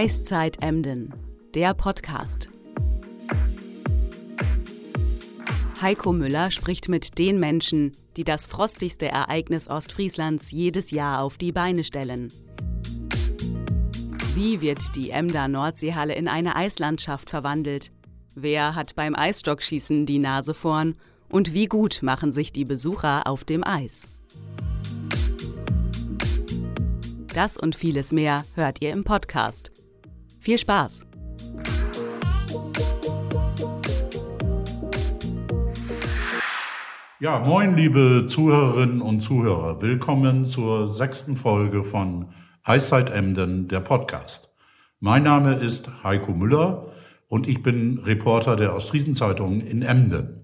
Eiszeit Emden, der Podcast. Heiko Müller spricht mit den Menschen, die das frostigste Ereignis Ostfrieslands jedes Jahr auf die Beine stellen. Wie wird die Emder Nordseehalle in eine Eislandschaft verwandelt? Wer hat beim Eisstockschießen die Nase vorn? Und wie gut machen sich die Besucher auf dem Eis? Das und vieles mehr hört ihr im Podcast. Viel Spaß! Ja, moin, liebe Zuhörerinnen und Zuhörer. Willkommen zur sechsten Folge von Eiszeit Emden, der Podcast. Mein Name ist Heiko Müller und ich bin Reporter der Ostfriesenzeitung in Emden.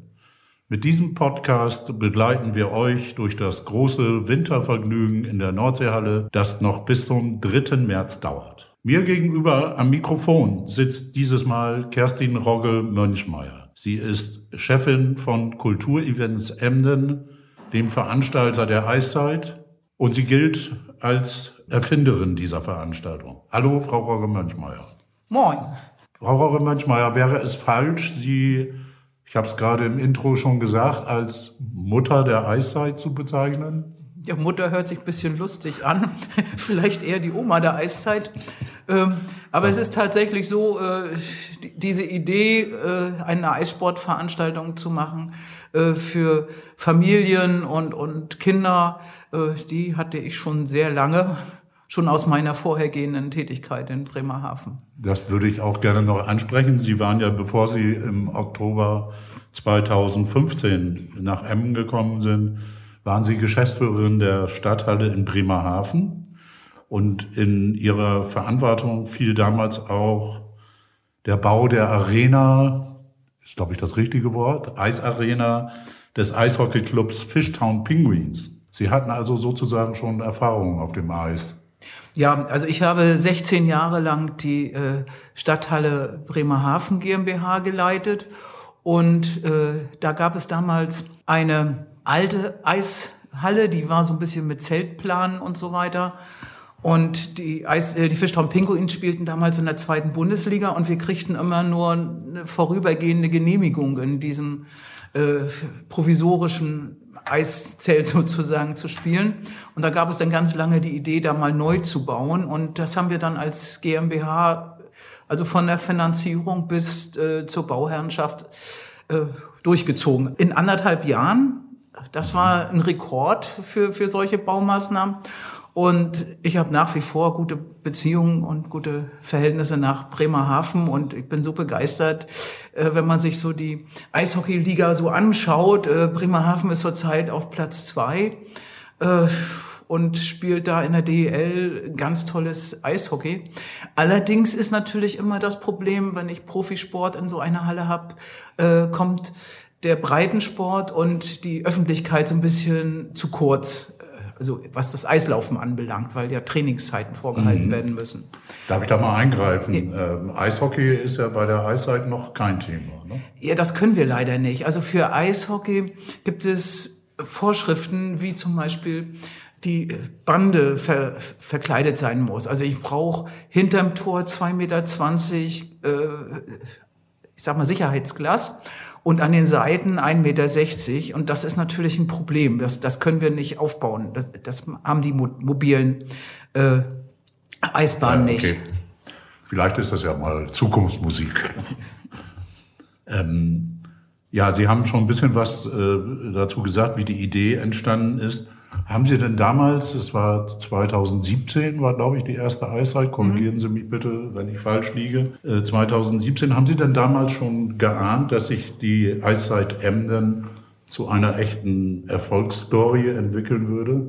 Mit diesem Podcast begleiten wir euch durch das große Wintervergnügen in der Nordseehalle, das noch bis zum 3. März dauert. Mir gegenüber am Mikrofon sitzt dieses Mal Kerstin Rogge Mönchmeier. Sie ist Chefin von Kulturevents Emden, dem Veranstalter der Eiszeit, und sie gilt als Erfinderin dieser Veranstaltung. Hallo, Frau Rogge Mönchmeier. Moin. Frau Rogge Mönchmeier, wäre es falsch, Sie ich habe es gerade im Intro schon gesagt, als Mutter der Eiszeit zu bezeichnen? Ja, Mutter hört sich ein bisschen lustig an. Vielleicht eher die Oma der Eiszeit. Ähm, aber es ist tatsächlich so, äh, diese Idee, äh, eine Eissportveranstaltung zu machen äh, für Familien und, und Kinder, äh, die hatte ich schon sehr lange schon aus meiner vorhergehenden Tätigkeit in Bremerhaven. Das würde ich auch gerne noch ansprechen. Sie waren ja, bevor Sie im Oktober 2015 nach Emmen gekommen sind, waren Sie Geschäftsführerin der Stadthalle in Bremerhaven. Und in Ihrer Verantwortung fiel damals auch der Bau der Arena, ist glaube ich das richtige Wort, Eisarena des Eishockeyclubs Fishtown Penguins. Sie hatten also sozusagen schon Erfahrungen auf dem Eis. Ja, also ich habe 16 Jahre lang die äh, Stadthalle Bremerhaven GmbH geleitet und äh, da gab es damals eine alte Eishalle, die war so ein bisschen mit Zeltplanen und so weiter. Und die, Eis, äh, die Fischtraum Pinguins spielten damals in der zweiten Bundesliga und wir kriegten immer nur eine vorübergehende Genehmigung in diesem äh, provisorischen Eiszelt sozusagen zu spielen. Und da gab es dann ganz lange die Idee, da mal neu zu bauen. Und das haben wir dann als GmbH, also von der Finanzierung bis äh, zur Bauherrenschaft, äh, durchgezogen. In anderthalb Jahren. Das war ein Rekord für, für solche Baumaßnahmen. Und ich habe nach wie vor gute Beziehungen und gute Verhältnisse nach Bremerhaven und ich bin so begeistert, äh, wenn man sich so die Eishockeyliga so anschaut. Äh, Bremerhaven ist zurzeit auf Platz zwei äh, und spielt da in der DEL ganz tolles Eishockey. Allerdings ist natürlich immer das Problem, wenn ich Profisport in so einer Halle habe, kommt der Breitensport und die Öffentlichkeit so ein bisschen zu kurz also was das Eislaufen anbelangt, weil ja Trainingszeiten vorgehalten mhm. werden müssen. Darf ich da mal eingreifen? Ähm, Eishockey ist ja bei der Eiszeit noch kein Thema. Ne? Ja, das können wir leider nicht. Also für Eishockey gibt es Vorschriften, wie zum Beispiel die Bande ver, verkleidet sein muss. Also ich brauche hinterm Tor 2,20 Meter, äh, ich sag mal Sicherheitsglas und an den Seiten 1,60 Meter. Und das ist natürlich ein Problem. Das, das können wir nicht aufbauen. Das, das haben die mobilen äh, Eisbahnen ja, okay. nicht. Vielleicht ist das ja mal Zukunftsmusik. ähm, ja, Sie haben schon ein bisschen was äh, dazu gesagt, wie die Idee entstanden ist. Haben Sie denn damals, es war 2017, war glaube ich die erste Eiszeit, korrigieren mhm. Sie mich bitte, wenn ich falsch liege, äh, 2017, haben Sie denn damals schon geahnt, dass sich die Eiszeit Emden zu einer echten Erfolgsstory entwickeln würde?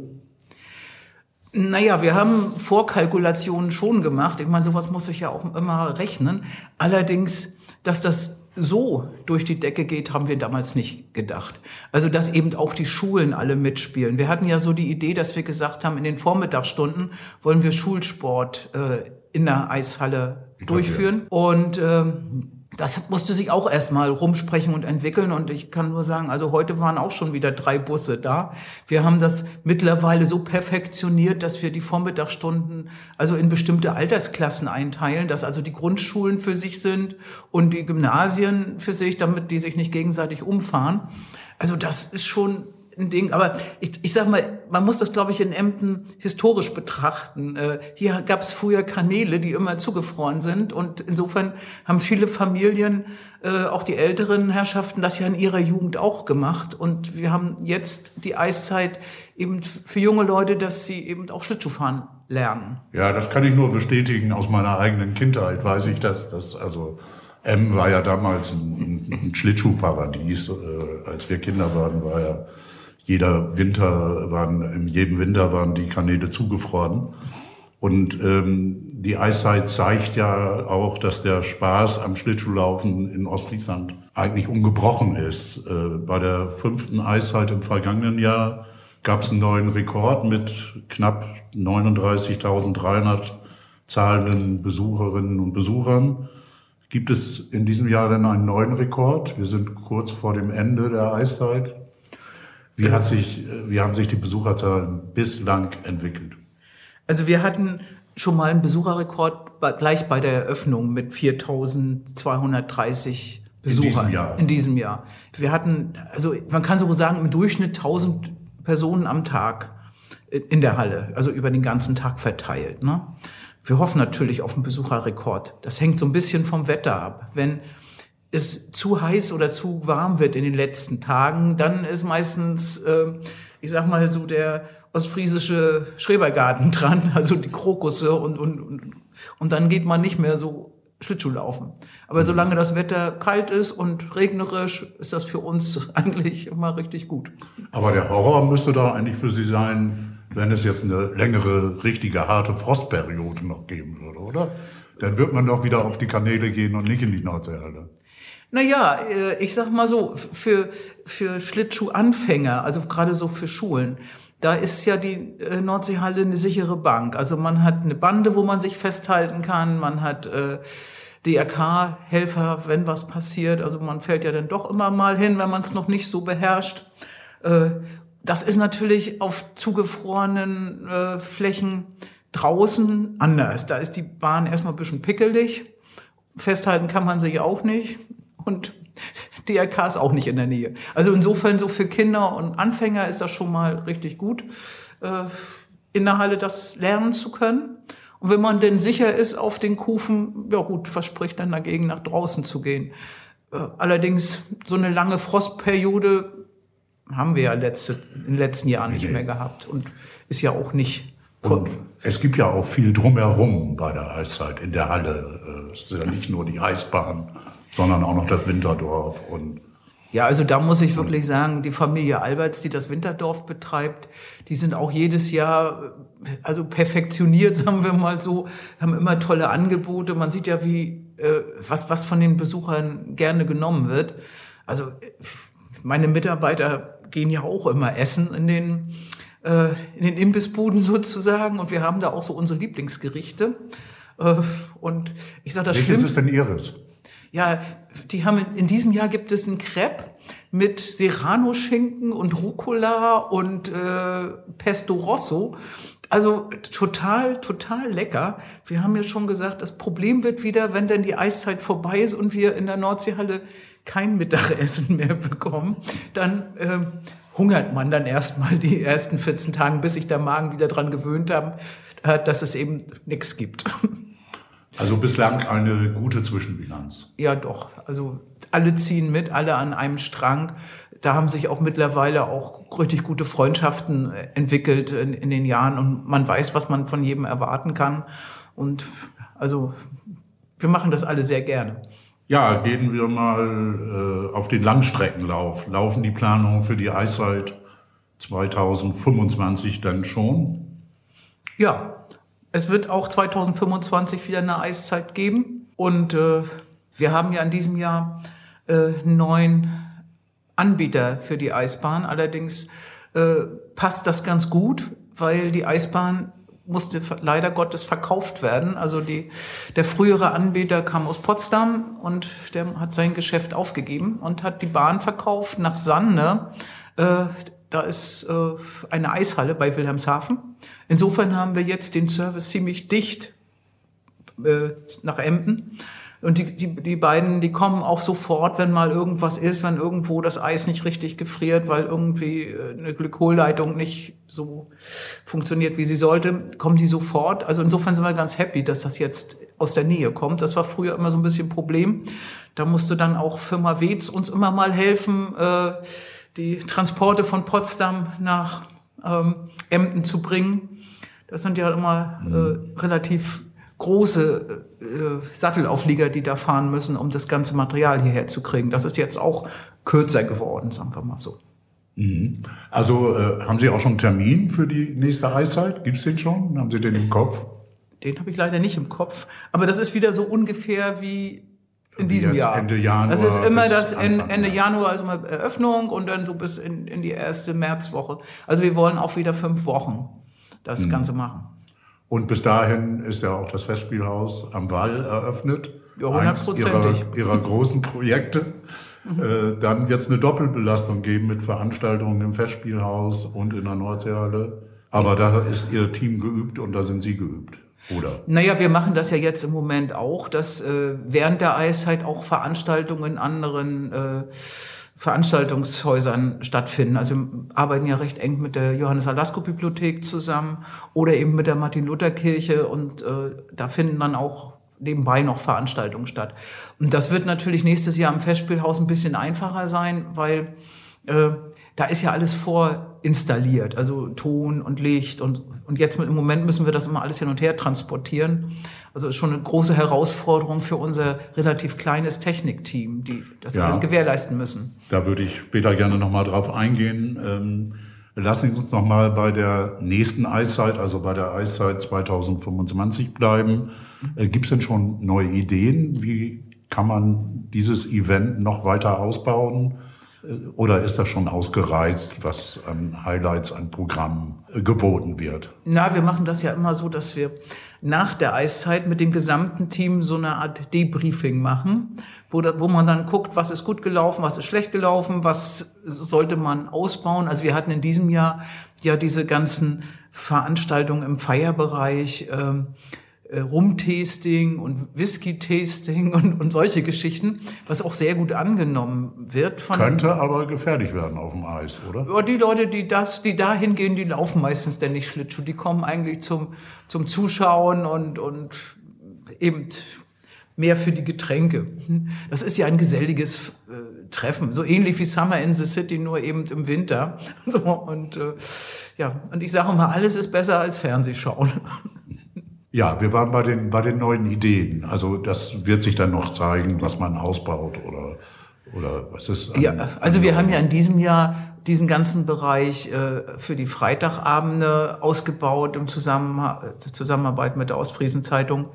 Naja, wir haben Vorkalkulationen schon gemacht. Ich meine, sowas muss ich ja auch immer rechnen. Allerdings, dass das so durch die Decke geht, haben wir damals nicht gedacht. Also, dass eben auch die Schulen alle mitspielen. Wir hatten ja so die Idee, dass wir gesagt haben, in den Vormittagsstunden wollen wir Schulsport äh, in der Eishalle durchführen. Und ähm, das musste sich auch erstmal rumsprechen und entwickeln. Und ich kann nur sagen, also heute waren auch schon wieder drei Busse da. Wir haben das mittlerweile so perfektioniert, dass wir die Vormittagsstunden also in bestimmte Altersklassen einteilen, dass also die Grundschulen für sich sind und die Gymnasien für sich, damit die sich nicht gegenseitig umfahren. Also das ist schon ein Ding. Aber ich, ich sag mal, man muss das, glaube ich, in Emden historisch betrachten. Äh, hier gab es früher Kanäle, die immer zugefroren sind. Und insofern haben viele Familien, äh, auch die älteren Herrschaften, das ja in ihrer Jugend auch gemacht. Und wir haben jetzt die Eiszeit eben für junge Leute, dass sie eben auch Schlittschuhfahren lernen. Ja, das kann ich nur bestätigen. Aus meiner eigenen Kindheit weiß ich das. dass also M war ja damals ein, ein Schlittschuhparadies. Äh, als wir Kinder waren, war ja jeder Winter waren, in jedem Winter waren die Kanäle zugefroren. Und ähm, die Eiszeit zeigt ja auch, dass der Spaß am Schlittschuhlaufen in Ostfriesland eigentlich ungebrochen ist. Äh, bei der fünften Eiszeit im vergangenen Jahr gab es einen neuen Rekord mit knapp 39.300 zahlenden Besucherinnen und Besuchern. Gibt es in diesem Jahr denn einen neuen Rekord? Wir sind kurz vor dem Ende der Eiszeit. Wie, hat sich, wie haben sich die Besucherzahlen bislang entwickelt? Also wir hatten schon mal einen Besucherrekord gleich bei der Eröffnung mit 4.230 Besuchern. In diesem Jahr? In diesem Jahr. Wir hatten, also man kann so sagen, im Durchschnitt 1000 Personen am Tag in der Halle, also über den ganzen Tag verteilt. Ne? Wir hoffen natürlich auf einen Besucherrekord. Das hängt so ein bisschen vom Wetter ab. Wenn es zu heiß oder zu warm wird in den letzten Tagen, dann ist meistens, äh, ich sag mal so der ostfriesische Schrebergarten dran, also die Krokusse und, und, und, und dann geht man nicht mehr so Schlittschuh laufen. Aber mhm. solange das Wetter kalt ist und regnerisch, ist das für uns eigentlich immer richtig gut. Aber der Horror müsste da eigentlich für Sie sein, wenn es jetzt eine längere, richtige, harte Frostperiode noch geben würde, oder? Dann wird man doch wieder auf die Kanäle gehen und nicht in die Nordseehalle. Naja, äh, ich sag mal so, für, für Schlittschuhanfänger, also gerade so für Schulen, da ist ja die äh, Nordseehalle eine sichere Bank. Also man hat eine Bande, wo man sich festhalten kann, man hat äh, DRK-Helfer, wenn was passiert. Also man fällt ja dann doch immer mal hin, wenn man es noch nicht so beherrscht. Äh, das ist natürlich auf zugefrorenen äh, Flächen draußen anders. Da ist die Bahn erstmal ein bisschen pickelig. Festhalten kann man sich auch nicht und DRK ist auch nicht in der Nähe. Also insofern so für Kinder und Anfänger ist das schon mal richtig gut, äh, in der Halle das lernen zu können. Und wenn man denn sicher ist auf den Kufen, ja gut, was spricht dann dagegen, nach draußen zu gehen? Äh, allerdings so eine lange Frostperiode haben wir ja letzte, in den letzten Jahren nicht mehr gehabt und ist ja auch nicht und es gibt ja auch viel drumherum bei der Eiszeit in der Halle. Äh, es ist ja nicht nur die Eisbahn sondern auch noch das Winterdorf und ja, also da muss ich wirklich sagen, die Familie Alberts, die das Winterdorf betreibt, die sind auch jedes Jahr, also perfektioniert, sagen wir mal so, haben immer tolle Angebote. Man sieht ja, wie, äh, was, was von den Besuchern gerne genommen wird. Also meine Mitarbeiter gehen ja auch immer essen in den, äh, in den Imbissbuden sozusagen und wir haben da auch so unsere Lieblingsgerichte. Äh, und ich sage das Welches ist denn Ihres? Ja, die haben in diesem Jahr gibt es ein Crepe mit Serrano-Schinken und Rucola und äh, Pesto Rosso. Also total, total lecker. Wir haben ja schon gesagt, das Problem wird wieder, wenn dann die Eiszeit vorbei ist und wir in der Nordseehalle kein Mittagessen mehr bekommen, dann äh, hungert man dann erstmal die ersten 14 Tage, bis sich der Magen wieder dran gewöhnt hat, äh, dass es eben nichts gibt. Also bislang eine gute Zwischenbilanz. Ja, doch. Also alle ziehen mit, alle an einem Strang. Da haben sich auch mittlerweile auch richtig gute Freundschaften entwickelt in, in den Jahren und man weiß, was man von jedem erwarten kann. Und also wir machen das alle sehr gerne. Ja, gehen wir mal äh, auf den Langstreckenlauf. Laufen die Planungen für die Eiszeit 2025 dann schon? Ja, es wird auch 2025 wieder eine Eiszeit geben. Und äh, wir haben ja in diesem Jahr äh, neun Anbieter für die Eisbahn. Allerdings äh, passt das ganz gut, weil die Eisbahn musste leider Gottes verkauft werden. Also die, der frühere Anbieter kam aus Potsdam und der hat sein Geschäft aufgegeben und hat die Bahn verkauft nach Sande. Äh, da ist äh, eine Eishalle bei Wilhelmshaven. Insofern haben wir jetzt den Service ziemlich dicht äh, nach Emden. Und die, die, die beiden, die kommen auch sofort, wenn mal irgendwas ist, wenn irgendwo das Eis nicht richtig gefriert, weil irgendwie äh, eine Glykolleitung nicht so funktioniert, wie sie sollte, kommen die sofort. Also insofern sind wir ganz happy, dass das jetzt aus der Nähe kommt. Das war früher immer so ein bisschen Problem. Da musste dann auch Firma Wetz uns immer mal helfen, äh, die Transporte von Potsdam nach ähm, Emden zu bringen. Das sind ja immer äh, relativ große äh, Sattelauflieger, die da fahren müssen, um das ganze Material hierher zu kriegen. Das ist jetzt auch kürzer geworden, sagen wir mal so. Mhm. Also äh, haben Sie auch schon einen Termin für die nächste Eiszeit? Gibt es den schon? Haben Sie den im Kopf? Den habe ich leider nicht im Kopf. Aber das ist wieder so ungefähr wie in diesem Jahr. Ende Januar. Das ist immer das Ende, Ende Januar, also mal Eröffnung und dann so bis in, in die erste Märzwoche. Also wir wollen auch wieder fünf Wochen das mhm. Ganze machen. Und bis dahin ist ja auch das Festspielhaus am Wall eröffnet. Ja, hundertprozentig. Ihrer, ihrer großen Projekte. Mhm. Äh, dann wird es eine Doppelbelastung geben mit Veranstaltungen im Festspielhaus und in der Nordseehalle. Aber da ist Ihr Team geübt und da sind Sie geübt. Oder? Naja, wir machen das ja jetzt im Moment auch, dass äh, während der Eiszeit auch Veranstaltungen in anderen äh, Veranstaltungshäusern stattfinden. Also wir arbeiten ja recht eng mit der Johannes Alasko Bibliothek zusammen oder eben mit der Martin Luther Kirche und äh, da finden dann auch nebenbei noch Veranstaltungen statt. Und das wird natürlich nächstes Jahr im Festspielhaus ein bisschen einfacher sein, weil äh, da ist ja alles vorinstalliert, also Ton und Licht und, und jetzt im Moment müssen wir das immer alles hin und her transportieren. Also ist schon eine große Herausforderung für unser relativ kleines Technikteam, die das ja, alles gewährleisten müssen. Da würde ich später gerne nochmal drauf eingehen. Ähm, lassen Sie uns nochmal bei der nächsten Eiszeit, also bei der Eiszeit 2025 bleiben. Äh, Gibt es denn schon neue Ideen? Wie kann man dieses Event noch weiter ausbauen? Oder ist das schon ausgereizt, was an Highlights, an Programmen geboten wird? Na, wir machen das ja immer so, dass wir nach der Eiszeit mit dem gesamten Team so eine Art Debriefing machen, wo, da, wo man dann guckt, was ist gut gelaufen, was ist schlecht gelaufen, was sollte man ausbauen. Also wir hatten in diesem Jahr ja diese ganzen Veranstaltungen im Feierbereich. Ähm, äh, Rum-Tasting und Whisky-Tasting und, und solche Geschichten, was auch sehr gut angenommen wird. Von, Könnte aber gefährlich werden auf dem Eis, oder? Ja, die Leute, die das, die dahin gehen, die laufen meistens denn nicht Schlittschuh. Die kommen eigentlich zum, zum Zuschauen und, und eben mehr für die Getränke. Das ist ja ein geselliges äh, Treffen, so ähnlich wie Summer in the City, nur eben im Winter. So, und äh, ja, und ich sage mal, alles ist besser als Fernsehschauen. Ja, wir waren bei den, bei den neuen Ideen. Also das wird sich dann noch zeigen, was man ausbaut oder, oder was ist. An, ja, also wir haben ja in diesem Jahr diesen ganzen Bereich äh, für die Freitagabende ausgebaut im Zusammenarbeit mit der Ostfriesen-Zeitung,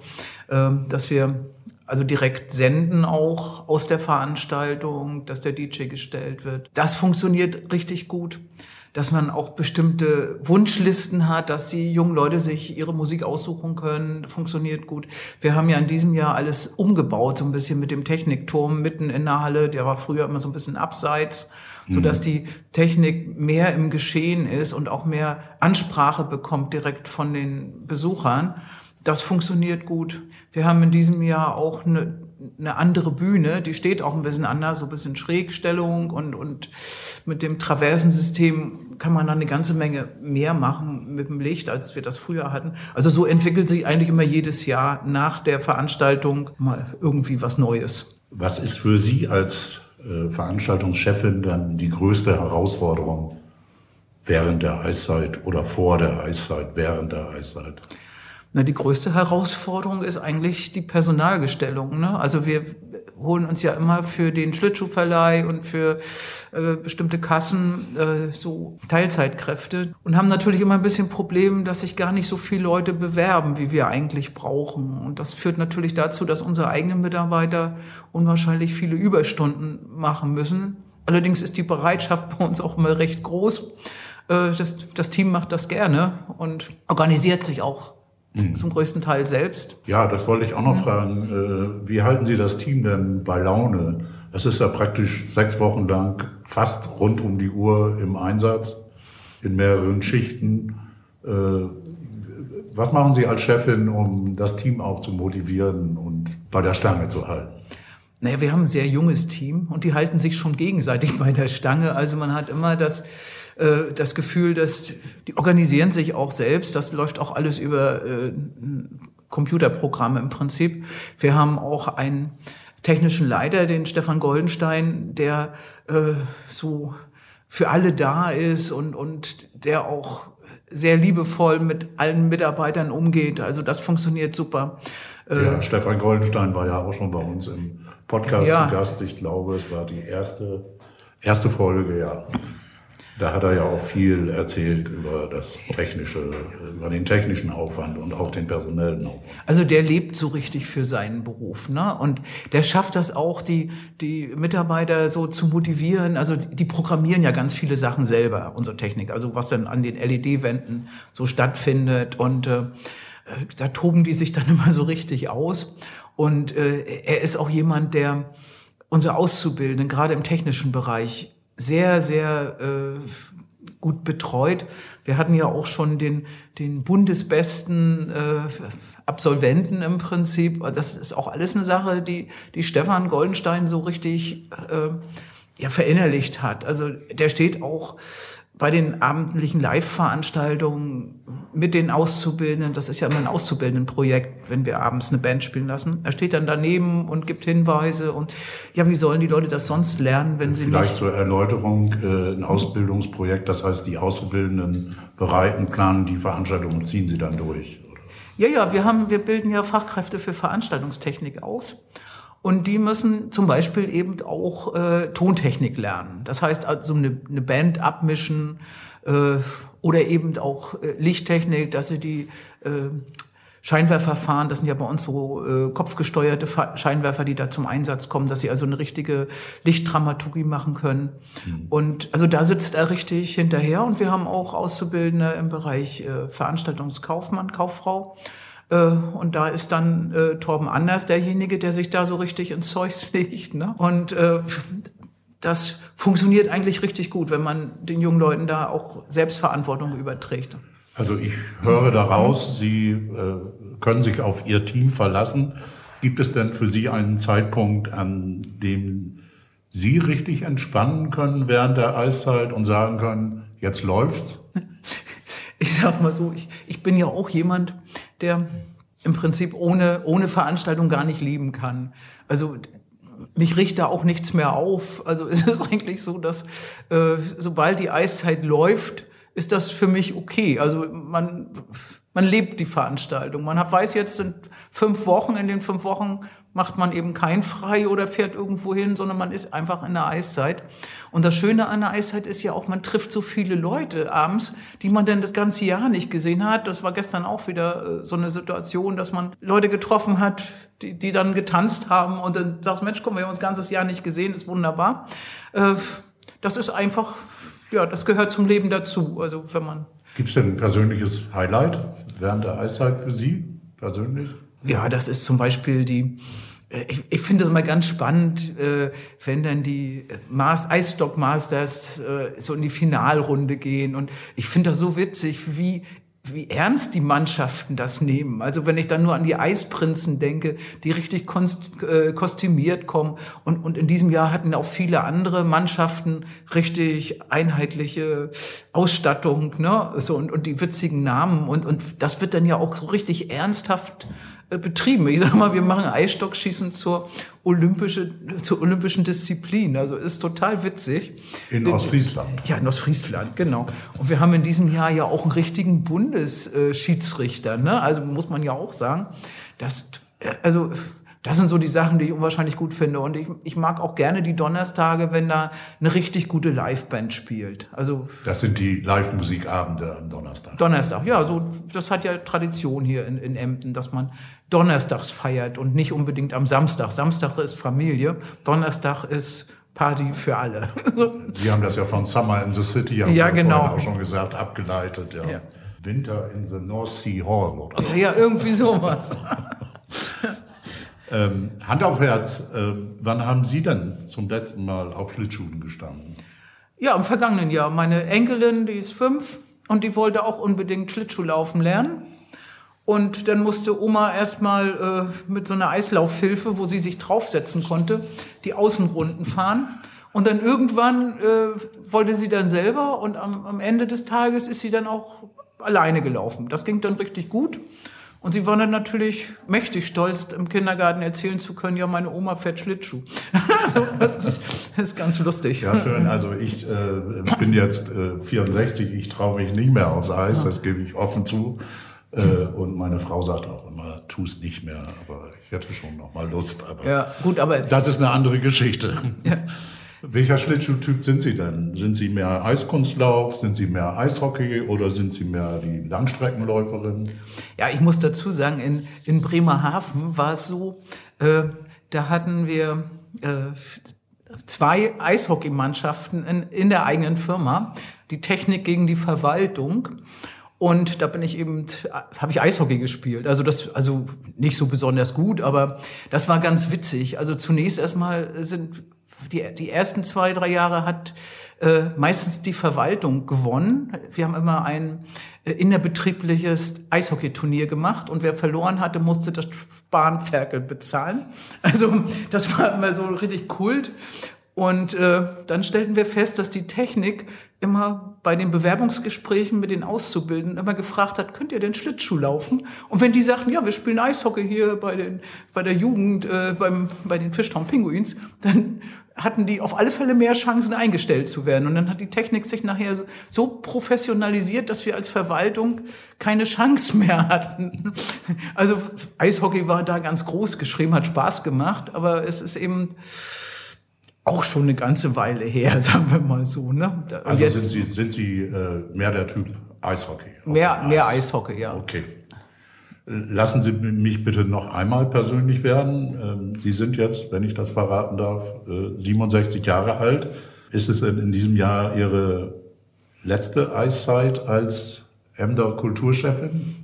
äh, dass wir also direkt senden auch aus der Veranstaltung, dass der DJ gestellt wird. Das funktioniert richtig gut dass man auch bestimmte Wunschlisten hat, dass die jungen Leute sich ihre Musik aussuchen können, funktioniert gut. Wir haben ja in diesem Jahr alles umgebaut, so ein bisschen mit dem Technikturm mitten in der Halle, der war früher immer so ein bisschen abseits, so dass mhm. die Technik mehr im Geschehen ist und auch mehr Ansprache bekommt direkt von den Besuchern. Das funktioniert gut. Wir haben in diesem Jahr auch eine eine andere Bühne, die steht auch ein bisschen anders, so ein bisschen Schrägstellung und, und mit dem Traversensystem kann man dann eine ganze Menge mehr machen mit dem Licht, als wir das früher hatten. Also so entwickelt sich eigentlich immer jedes Jahr nach der Veranstaltung mal irgendwie was Neues. Was ist für Sie als äh, Veranstaltungschefin dann die größte Herausforderung während der Eiszeit oder vor der Eiszeit, während der Eiszeit? Na, die größte Herausforderung ist eigentlich die Personalgestellung. Ne? Also wir holen uns ja immer für den Schlittschuhverleih und für äh, bestimmte Kassen äh, so Teilzeitkräfte und haben natürlich immer ein bisschen Problem, dass sich gar nicht so viele Leute bewerben, wie wir eigentlich brauchen. Und das führt natürlich dazu, dass unsere eigenen Mitarbeiter unwahrscheinlich viele Überstunden machen müssen. Allerdings ist die Bereitschaft bei uns auch immer recht groß Äh, das, das Team macht das gerne und organisiert sich auch mhm. zum größten Teil selbst. Ja, das wollte ich auch noch fragen. Äh, wie halten Sie das Team denn bei Laune? Das ist ja praktisch sechs Wochen lang fast rund um die Uhr im Einsatz, in mehreren Schichten. Äh, was machen Sie als Chefin, um das Team auch zu motivieren und bei der Stange zu halten? Naja, wir haben ein sehr junges Team und die halten sich schon gegenseitig bei der Stange. Also man hat immer das, äh, das Gefühl, dass die organisieren sich auch selbst. Das läuft auch alles über äh, Computerprogramme im Prinzip. Wir haben auch einen technischen Leiter, den Stefan Goldenstein, der äh, so für alle da ist und, und der auch sehr liebevoll mit allen Mitarbeitern umgeht. Also das funktioniert super. Ja, äh, Stefan Goldenstein war ja auch schon bei uns im Podcast ja. zu Gast. Ich glaube, es war die erste, erste Folge, ja. Da hat er ja auch viel erzählt über das technische, über den technischen Aufwand und auch den personellen Aufwand. Also der lebt so richtig für seinen Beruf, ne? Und der schafft das auch, die, die Mitarbeiter so zu motivieren. Also die programmieren ja ganz viele Sachen selber, unsere Technik. Also was dann an den LED-Wänden so stattfindet und, äh, da toben die sich dann immer so richtig aus. Und äh, er ist auch jemand, der unsere Auszubildenden, gerade im technischen Bereich, sehr, sehr äh, gut betreut. Wir hatten ja auch schon den, den bundesbesten äh, Absolventen im Prinzip. Das ist auch alles eine Sache, die, die Stefan Goldenstein so richtig äh, ja, verinnerlicht hat. Also der steht auch bei den abendlichen Live-Veranstaltungen mit den Auszubildenden, das ist ja immer ein Auszubildendenprojekt, wenn wir abends eine Band spielen lassen. Er steht dann daneben und gibt Hinweise und ja, wie sollen die Leute das sonst lernen, wenn sie Vielleicht nicht... zur Erläuterung, äh, ein Ausbildungsprojekt, das heißt, die Auszubildenden bereiten, planen die Veranstaltung und ziehen sie dann durch. Oder? Ja, ja, wir haben, wir bilden ja Fachkräfte für Veranstaltungstechnik aus. Und die müssen zum Beispiel eben auch äh, Tontechnik lernen. Das heißt also eine, eine Band abmischen äh, oder eben auch äh, Lichttechnik, dass sie die äh, Scheinwerfer fahren. Das sind ja bei uns so äh, kopfgesteuerte Scheinwerfer, die da zum Einsatz kommen, dass sie also eine richtige Lichtdramaturgie machen können. Mhm. Und also da sitzt er richtig hinterher. Und wir haben auch Auszubildende im Bereich äh, Veranstaltungskaufmann, Kauffrau. Äh, und da ist dann äh, Torben Anders derjenige, der sich da so richtig ins Zeug legt. Ne? Und äh, das funktioniert eigentlich richtig gut, wenn man den jungen Leuten da auch Selbstverantwortung überträgt. Also ich höre daraus, Sie äh, können sich auf Ihr Team verlassen. Gibt es denn für Sie einen Zeitpunkt, an dem Sie richtig entspannen können während der Eiszeit und sagen können, jetzt läuft's? Ich sag mal so, ich, ich bin ja auch jemand, der im Prinzip ohne, ohne Veranstaltung gar nicht leben kann. Also mich riecht da auch nichts mehr auf. Also es ist eigentlich so, dass äh, sobald die Eiszeit läuft, ist das für mich okay. Also man, man lebt die Veranstaltung. Man hat, weiß jetzt, sind fünf Wochen, in den fünf Wochen macht man eben kein Frei oder fährt irgendwo hin, sondern man ist einfach in der Eiszeit. Und das Schöne an der Eiszeit ist ja auch, man trifft so viele Leute abends, die man dann das ganze Jahr nicht gesehen hat. Das war gestern auch wieder äh, so eine Situation, dass man Leute getroffen hat, die, die dann getanzt haben und dann sagst, Mensch, komm, wir haben uns das ganze Jahr nicht gesehen, ist wunderbar. Äh, das ist einfach, ja, das gehört zum Leben dazu. Also wenn man Gibt es denn ein persönliches Highlight während der Eiszeit für Sie persönlich? Ja, das ist zum Beispiel die, äh, ich, ich finde es immer ganz spannend, äh, wenn dann die Mas Eisstock Masters äh, so in die Finalrunde gehen. Und ich finde das so witzig, wie wie ernst die Mannschaften das nehmen. Also wenn ich dann nur an die Eisprinzen denke, die richtig äh, kostümiert kommen. Und, und in diesem Jahr hatten auch viele andere Mannschaften richtig einheitliche Ausstattung, ne? So, und, und die witzigen Namen. Und, und das wird dann ja auch so richtig ernsthaft äh, betrieben. Ich sage mal, wir machen Eisstockschießen zur, olympische, zur olympischen Disziplin. Also ist total witzig. In Ostfriesland. Ja, in Ostfriesland, genau. Und wir haben in diesem Jahr ja auch einen richtigen Bundesschiedsrichter. Ne? Also muss man ja auch sagen, dass, äh, also das sind so die Sachen, die ich unwahrscheinlich gut finde. Und ich, ich mag auch gerne die Donnerstage, wenn da eine richtig gute Liveband spielt. Also das sind die Live-Musikabende am Donnerstag. Donnerstag, ja, so das hat ja Tradition hier in, in Emden, dass man donnerstags feiert und nicht unbedingt am Samstag. Samstag ist Familie, Donnerstag ist Party für alle. Sie haben das ja von Summer in the City, haben ja, genau. auch schon gesagt, abgeleitet. Ja. Ja. Winter in the North Sea Hall oder so. ja, irgendwie sowas. Ähm, Hand auf Herz, ähm, wann haben Sie denn zum letzten Mal auf Schlittschuhen gestanden? Ja, im vergangenen Jahr. Meine Enkelin, die ist fünf und die wollte auch unbedingt Schlittschuhlaufen lernen. Und dann musste Oma erstmal äh, mit so einer Eislauffilfe, wo sie sich draufsetzen konnte, die Außenrunden fahren. Und dann irgendwann äh, wollte sie dann selber und am, am Ende des Tages ist sie dann auch alleine gelaufen. Das ging dann richtig gut. Und sie war dann natürlich mächtig stolz, im Kindergarten erzählen zu können, ja, meine Oma fährt Schlittschuh. also, das, ist, das ist ganz lustig. Ja, schön. Also ich äh, bin jetzt äh, 64, ich traue mich nicht mehr aufs Eis, das gebe ich offen zu. Äh, und meine Frau sagt auch immer, tu es nicht mehr, aber ich hätte schon noch mal Lust. Aber Ja, gut, aber das ist eine andere Geschichte. Ja. Welcher Schlittschuhtyp sind Sie denn? Sind Sie mehr Eiskunstlauf, sind Sie mehr Eishockey oder sind Sie mehr die Langstreckenläuferin? Ja, ich muss dazu sagen, in, in Bremerhaven war es so, äh, da hatten wir äh, zwei Eishockeymannschaften in, in der eigenen Firma, die Technik gegen die Verwaltung. Und da bin ich eben, habe ich Eishockey gespielt. Also das, also nicht so besonders gut, aber das war ganz witzig. Also zunächst erstmal sind die, die ersten zwei, drei Jahre hat äh, meistens die Verwaltung gewonnen. Wir haben immer ein äh, innerbetriebliches Eishockeyturnier gemacht und wer verloren hatte, musste das Spanferkel bezahlen. Also das war immer so richtig Kult. Und äh, dann stellten wir fest, dass die Technik immer bei den Bewerbungsgesprächen mit den Auszubildenden immer gefragt hat, könnt ihr denn Schlittschuh laufen? Und wenn die sagten, ja, wir spielen Eishockey hier bei, den, bei der Jugend, äh, beim, bei den Fishtown Pinguins, dann hatten die auf alle Fälle mehr Chancen eingestellt zu werden. Und dann hat die Technik sich nachher so, professionalisiert, dass wir als Verwaltung keine Chance mehr hatten. Also Eishockey war da ganz groß geschrieben, hat Spaß gemacht, aber es ist eben auch schon eine ganze Weile her, sagen wir mal so. Ne? Also jetzt sind Sie, sind Sie äh, mehr der Typ Eishockey? mehr, mehr Eis? Eishockey, ja. Okay. Lassen Sie mich bitte noch einmal persönlich werden. Ähm, Sie sind jetzt, wenn ich das verraten darf, äh, 67 Jahre alt. Ist es in diesem Jahr Ihre letzte Eiszeit als Emder Kulturchefin?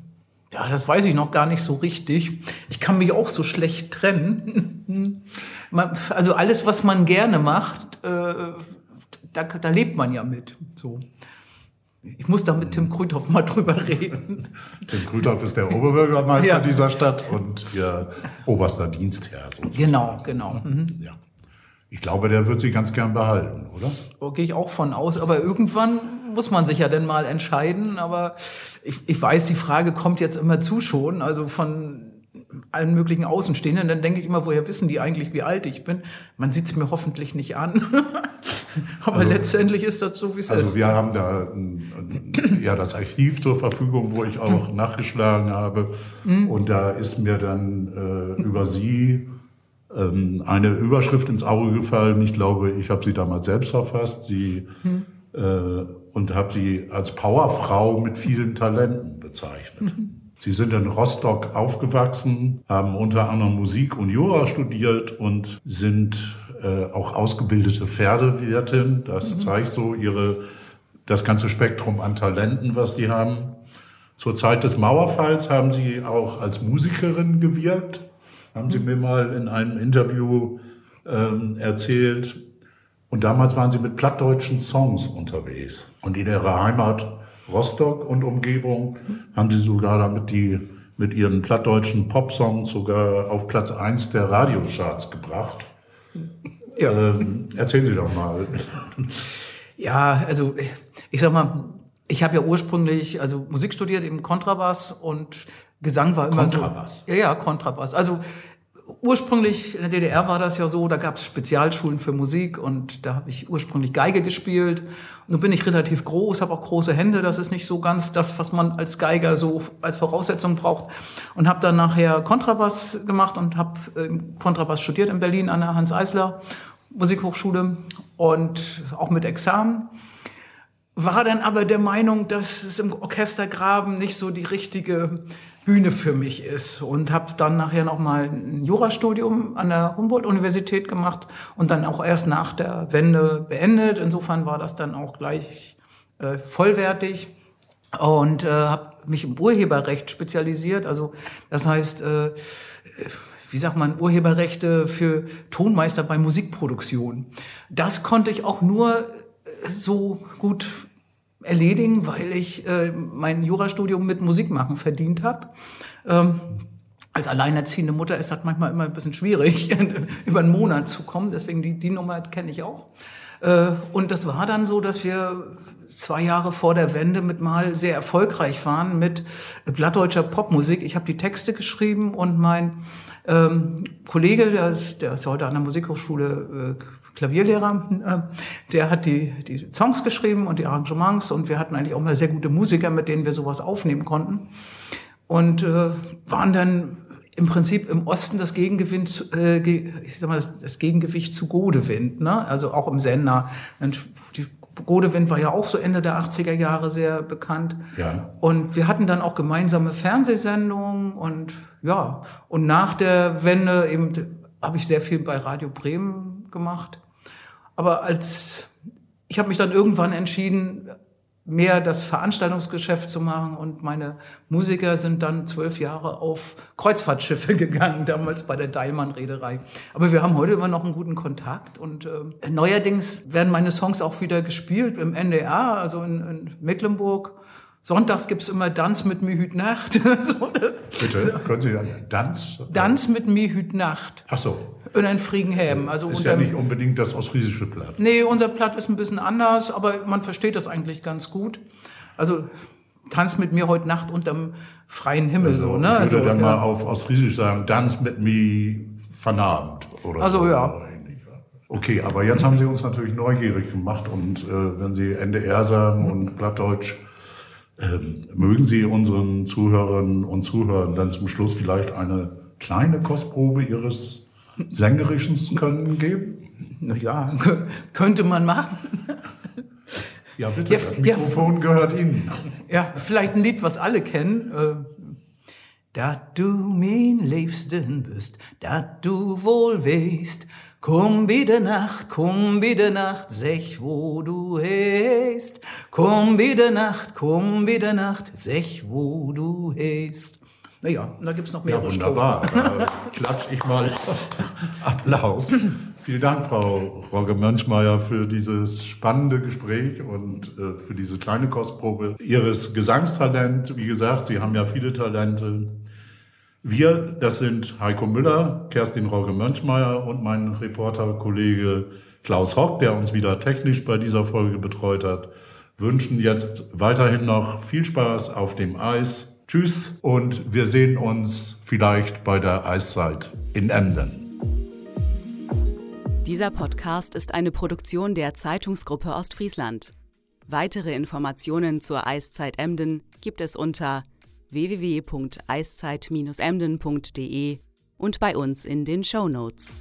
Ja, das weiß ich noch gar nicht so richtig. Ich kann mich auch so schlecht trennen. Also alles, was man gerne macht, äh, da, da lebt man ja mit. So. Ich muss da mit Tim Krüthoff mal drüber reden. Tim Krüthoff ist der Oberbürgermeister Ja. dieser Stadt und Ihr oberster Dienstherr. Sozusagen. Genau, genau. Mhm. Ja. Ich glaube, der wird Sie ganz gern behalten, oder? Da gehe ich auch von aus. Aber irgendwann muss man sich ja dann mal entscheiden. Aber ich, ich weiß, die Frage kommt jetzt immer zu schon. Also von allen möglichen Außenstehenden. Dann denke ich immer, woher wissen die eigentlich, wie alt ich bin? Man sieht es mir hoffentlich nicht an. Aber letztendlich ist das so, wie es Also ist. wir haben da ja das Archiv zur Verfügung, wo ich auch nachgeschlagen habe. Und da ist mir dann äh, über Sie ähm, eine Überschrift ins Auge gefallen. Ich glaube, ich habe sie damals selbst verfasst. Sie äh, und habe sie als Powerfrau mit vielen Talenten bezeichnet. Sie sind in Rostock aufgewachsen, haben unter anderem Musik und Jura studiert und sind äh, auch ausgebildete Pferdewirtin. Das zeigt so ihre, das ganze Spektrum an Talenten, was sie haben. Zur Zeit des Mauerfalls haben sie auch als Musikerin gewirkt. Haben sie mir mal in einem Interview ähm, erzählt. Und damals waren sie mit plattdeutschen Songs unterwegs. Und in ihrer Heimat Rostock und Umgebung haben sie sogar damit die mit ihren plattdeutschen Popsongs sogar auf Platz 1 der Radiocharts gebracht. Ja. Ähm, erzählen Sie doch mal. Ja, also ich sag mal, ich habe ja ursprünglich also Musik studiert im Kontrabass und Gesang war immer Kontrabass? so. Ja, ja, Kontrabass. Also ursprünglich in der DDR war das ja so, da gab es Spezialschulen für Musik und da habe ich ursprünglich Geige gespielt. Nun bin ich relativ groß, habe auch große Hände, das ist nicht so ganz das, was man als Geiger so als Voraussetzung braucht. Und habe dann nachher Kontrabass gemacht und habe ähm, Kontrabass studiert in Berlin an der Hans Eisler Musikhochschule und auch mit Examen war dann aber der Meinung, dass es im Orchestergraben nicht so die richtige Bühne für mich ist und habe dann nachher noch mal ein Jurastudium an der Humboldt-Universität gemacht und dann auch erst nach der Wende beendet. Insofern war das dann auch gleich äh, vollwertig und äh, habe mich im Urheberrecht spezialisiert. Also das heißt, äh, wie sagt man, Urheberrechte für Tonmeister bei Musikproduktion. Das konnte ich auch nur so gut erledigen, weil ich äh, mein Jurastudium mit Musikmachen verdient habe. Ähm, als alleinerziehende Mutter ist das manchmal immer ein bisschen schwierig, über einen Monat zu kommen. Deswegen die, die Nummer kenne ich auch. Äh, und das war dann so, dass wir zwei Jahre vor der Wende mit mal sehr erfolgreich waren mit plattdeutscher Popmusik. Ich habe die Texte geschrieben und mein ähm, Kollege, der ist, der ist heute an der Musikhochschule äh, Klavierlehrer, äh, der hat die, die Songs geschrieben und die Arrangements und wir hatten eigentlich auch mal sehr gute Musiker, mit denen wir sowas aufnehmen konnten und äh, waren dann im Prinzip im Osten das Gegengewicht, äh, ich sag mal, das Gegengewicht zu Godewind, ne? also auch im Sender. Die Godewind war ja auch so Ende der 80er Jahre sehr bekannt. Ja. Und wir hatten dann auch gemeinsame Fernsehsendungen und ja, und nach der Wende eben habe ich sehr viel bei Radio Bremen gemacht. Aber als ich habe mich dann irgendwann entschieden, mehr das Veranstaltungsgeschäft zu machen und meine Musiker sind dann zwölf Jahre auf Kreuzfahrtschiffe gegangen, damals bei der Deilmann-Reederei. Aber wir haben heute immer noch einen guten Kontakt und äh, neuerdings werden meine Songs auch wieder gespielt im NDR, also in, in Mecklenburg Sonntags gibt's immer Tanz mit mir hüt Nacht. so, Bitte, können Sie Tanz? Tanz mit mir hüt Nacht. Ach so. In ein Friegenhäben. Also ist ja nicht unbedingt das ostfriesische Platt. Nee, unser Platt ist ein bisschen anders, aber man versteht das eigentlich ganz gut. Also Tanz mit mir heute Nacht unterm freien Himmel. Also, so, ne? Ich würde also, dann ja. mal auf Ostfriesisch sagen, Tanz mit mir Vernabend. Oder also so. ja. Okay, aber jetzt haben Sie uns natürlich neugierig gemacht und äh, wenn Sie NDR sagen und Plattdeutsch, ähm, mögen Sie unseren Zuhörerinnen und Zuhörern dann zum Schluss vielleicht eine kleine Kostprobe Ihres sängerischen Können geben? Ja, könnte man machen. Ja, bitte, ja, das Mikrofon ja, gehört Ihnen. Ja, vielleicht ein Lied, was alle kennen. Äh, da du mein Liebsten bist, da du wohl weißt, Komm bitte Nacht, komm bitte Nacht, sech wo du heist. Komm bitte Nacht, komm bitte Nacht, sech wo du heist. Naja, da gibt's noch mehr. Ja, wunderbar. Da klatsch ich mal Applaus. Vielen Dank, Frau Rogge Mönchmeier, für dieses spannende Gespräch und äh, für diese kleine Kostprobe Ihres Gesangstalent. Wie gesagt, Sie haben ja viele Talente. Wir, das sind Heiko Müller, Kerstin Rauge-Mönchmeier und mein Reporterkollege Klaus Hock, der uns wieder technisch bei dieser Folge betreut hat, wünschen jetzt weiterhin noch viel Spaß auf dem Eis. Tschüss und wir sehen uns vielleicht bei der Eiszeit in Emden. Dieser Podcast ist eine Produktion der Zeitungsgruppe Ostfriesland. Weitere Informationen zur Eiszeit Emden gibt es unter www.eiszeit-emden.de und bei uns in den Show Notes.